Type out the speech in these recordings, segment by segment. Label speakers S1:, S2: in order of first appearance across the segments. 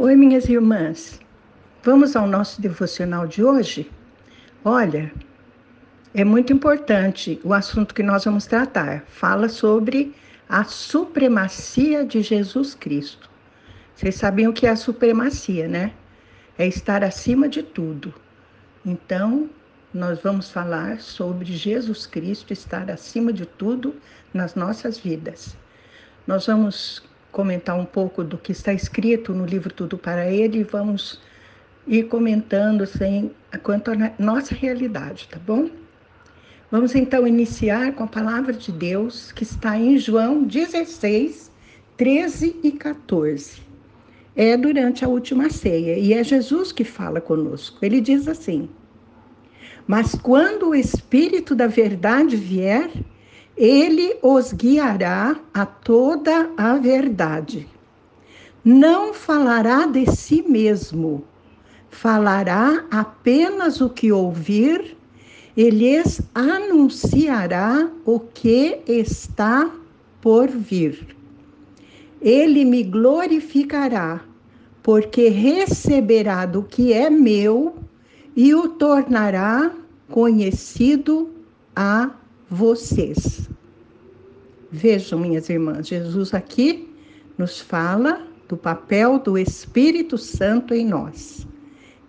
S1: Oi, minhas irmãs. Vamos ao nosso devocional de hoje? Olha, é muito importante o assunto que nós vamos tratar. Fala sobre a supremacia de Jesus Cristo. Vocês sabem o que é a supremacia, né? É estar acima de tudo. Então, nós vamos falar sobre Jesus Cristo estar acima de tudo nas nossas vidas. Nós vamos comentar um pouco do que está escrito no livro Tudo para Ele e vamos ir comentando assim, quanto à nossa realidade, tá bom? Vamos então iniciar com a palavra de Deus que está em João 16, 13 e 14. É durante a última ceia e é Jesus que fala conosco. Ele diz assim: Mas quando o Espírito da Verdade vier, ele os guiará a toda a verdade. Não falará de si mesmo, falará apenas o que ouvir, e lhes anunciará o que está por vir. Ele me glorificará, porque receberá do que é meu e o tornará conhecido a vocês. Vejam, minhas irmãs, Jesus aqui nos fala do papel do Espírito Santo em nós,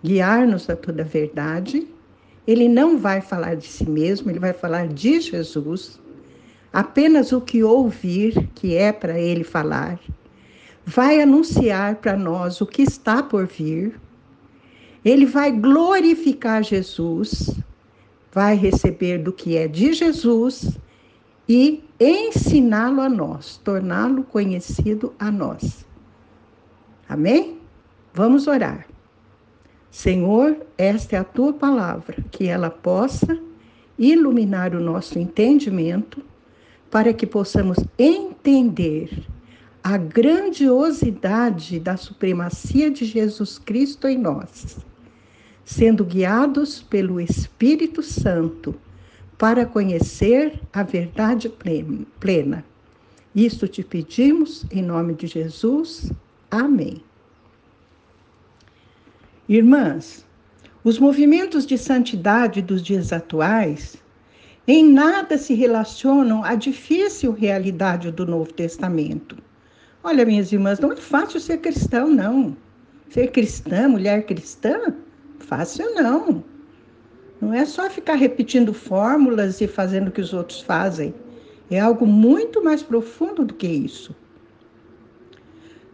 S1: guiar-nos a toda a verdade. Ele não vai falar de si mesmo, ele vai falar de Jesus, apenas o que ouvir, que é para ele falar. Vai anunciar para nós o que está por vir. Ele vai glorificar Jesus, vai receber do que é de Jesus e ensiná-lo a nós, torná-lo conhecido a nós. Amém? Vamos orar. Senhor, esta é a tua palavra, que ela possa iluminar o nosso entendimento para que possamos entender a grandiosidade da supremacia de Jesus Cristo em nós sendo guiados pelo Espírito Santo para conhecer a verdade plena. Isto te pedimos em nome de Jesus. Amém. Irmãs, os movimentos de santidade dos dias atuais em nada se relacionam à difícil realidade do Novo Testamento. Olha, minhas irmãs, não é fácil ser cristão, não. Ser cristã, mulher cristã, Fácil não. Não é só ficar repetindo fórmulas e fazendo o que os outros fazem. É algo muito mais profundo do que isso.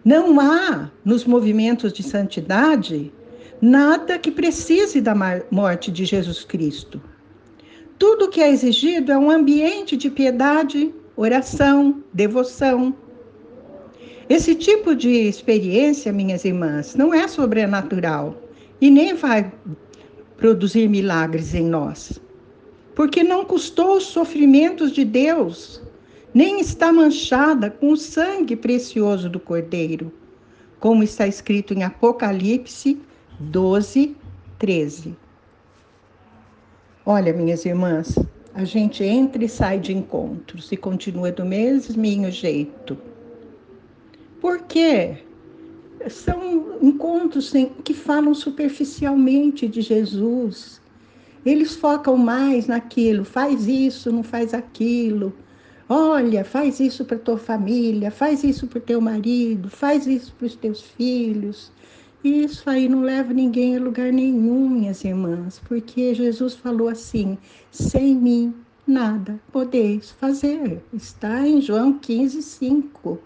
S1: Não há nos movimentos de santidade nada que precise da morte de Jesus Cristo. Tudo que é exigido é um ambiente de piedade, oração, devoção. Esse tipo de experiência, minhas irmãs, não é sobrenatural e nem vai produzir milagres em nós. Porque não custou os sofrimentos de Deus, nem está manchada com o sangue precioso do Cordeiro, como está escrito em Apocalipse 12, 13. Olha, minhas irmãs, a gente entra e sai de encontros e continua do mesmo jeito. Por quê? São encontros que falam superficialmente de Jesus. Eles focam mais naquilo, faz isso, não faz aquilo. Olha, faz isso para tua família, faz isso para teu marido, faz isso para os teus filhos. Isso aí não leva ninguém a lugar nenhum, minhas irmãs, porque Jesus falou assim: sem mim nada podeis fazer. Está em João 15, 5.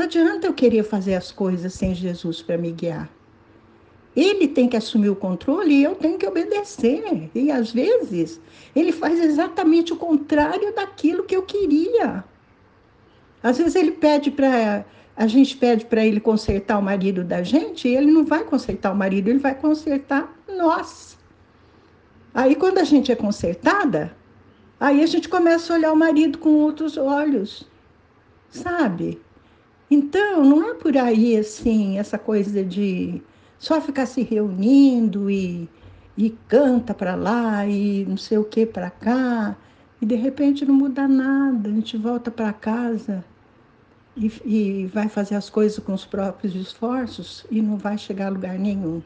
S1: Não adianta eu querer fazer as coisas sem Jesus para me guiar. Ele tem que assumir o controle e eu tenho que obedecer. E às vezes ele faz exatamente o contrário daquilo que eu queria. Às vezes ele pede para a gente pede para ele consertar o marido da gente, e ele não vai consertar o marido, ele vai consertar nós. Aí quando a gente é consertada, aí a gente começa a olhar o marido com outros olhos. Sabe? Então, não é por aí assim, essa coisa de só ficar se reunindo e, e canta para lá e não sei o que para cá, e de repente não muda nada, a gente volta para casa e, e vai fazer as coisas com os próprios esforços e não vai chegar a lugar nenhum.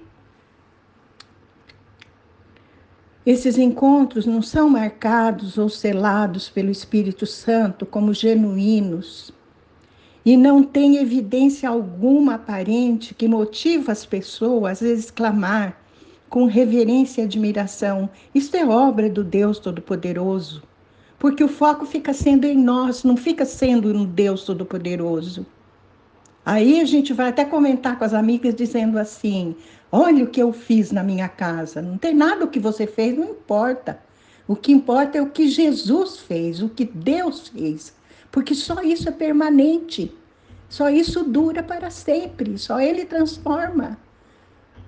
S1: Esses encontros não são marcados ou selados pelo Espírito Santo como genuínos e não tem evidência alguma aparente que motiva as pessoas às vezes clamar com reverência e admiração: Isto é obra do Deus Todo-Poderoso. Porque o foco fica sendo em nós, não fica sendo no Deus Todo-Poderoso. Aí a gente vai até comentar com as amigas dizendo assim: Olha o que eu fiz na minha casa. Não tem nada o que você fez, não importa. O que importa é o que Jesus fez, o que Deus fez. Porque só isso é permanente. Só isso dura para sempre. Só Ele transforma.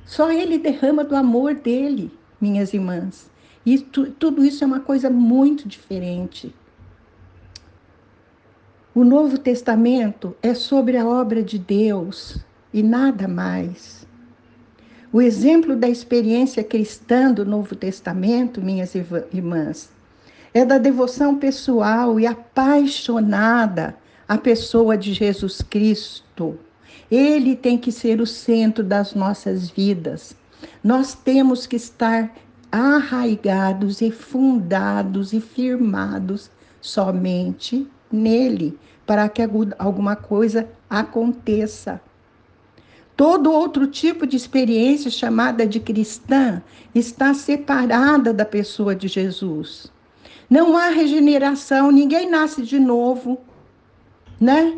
S1: Só Ele derrama do amor dele, minhas irmãs. E tu, tudo isso é uma coisa muito diferente. O Novo Testamento é sobre a obra de Deus e nada mais. O exemplo da experiência cristã do Novo Testamento, minhas irmãs, é da devoção pessoal e apaixonada à pessoa de Jesus Cristo. Ele tem que ser o centro das nossas vidas. Nós temos que estar arraigados e fundados e firmados somente nele, para que alguma coisa aconteça. Todo outro tipo de experiência chamada de cristã está separada da pessoa de Jesus. Não há regeneração, ninguém nasce de novo, né?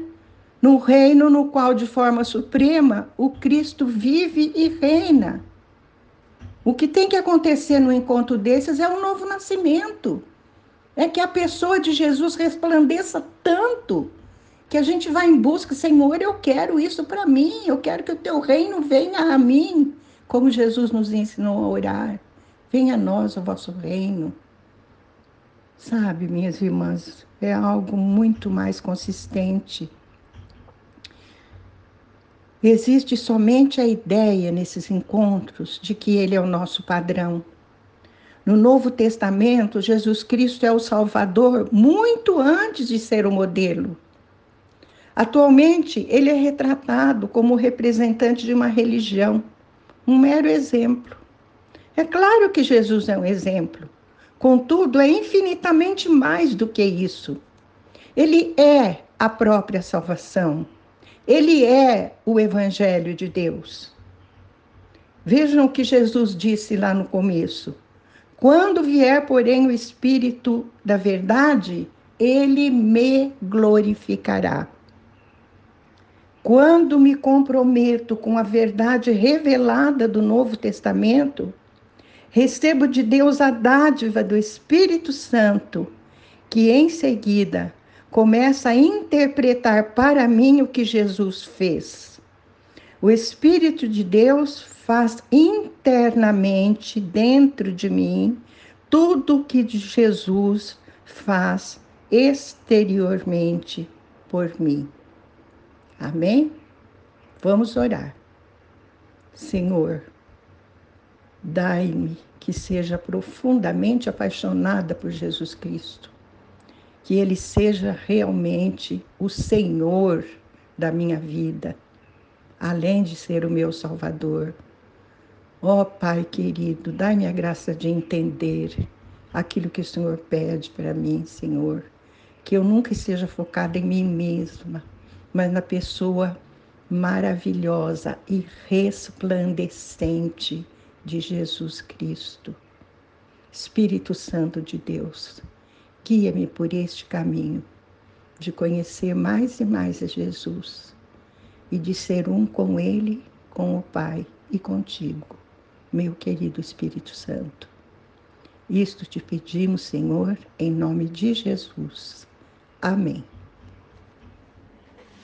S1: No reino no qual, de forma suprema, o Cristo vive e reina. O que tem que acontecer no encontro desses é um novo nascimento. É que a pessoa de Jesus resplandeça tanto que a gente vai em busca, Senhor, eu quero isso para mim, eu quero que o teu reino venha a mim, como Jesus nos ensinou a orar. Venha a nós o vosso reino. Sabe, minhas irmãs, é algo muito mais consistente. Existe somente a ideia nesses encontros de que Ele é o nosso padrão. No Novo Testamento, Jesus Cristo é o Salvador muito antes de ser o modelo. Atualmente, ele é retratado como representante de uma religião, um mero exemplo. É claro que Jesus é um exemplo, contudo, é infinitamente mais do que isso. Ele é a própria salvação, ele é o Evangelho de Deus. Vejam o que Jesus disse lá no começo. Quando vier, porém, o Espírito da Verdade, ele me glorificará. Quando me comprometo com a verdade revelada do Novo Testamento, recebo de Deus a dádiva do Espírito Santo, que em seguida começa a interpretar para mim o que Jesus fez. O Espírito de Deus faz internamente dentro de mim tudo o que Jesus faz exteriormente por mim. Amém? Vamos orar. Senhor, dai-me que seja profundamente apaixonada por Jesus Cristo, que Ele seja realmente o Senhor da minha vida, além de ser o meu Salvador. Ó oh, Pai querido, dai-me a graça de entender aquilo que o Senhor pede para mim, Senhor, que eu nunca esteja focada em mim mesma mas na pessoa maravilhosa e resplandecente de Jesus Cristo. Espírito Santo de Deus, guia-me por este caminho de conhecer mais e mais a Jesus e de ser um com Ele, com o Pai e contigo, meu querido Espírito Santo. Isto te pedimos, Senhor, em nome de Jesus. Amém.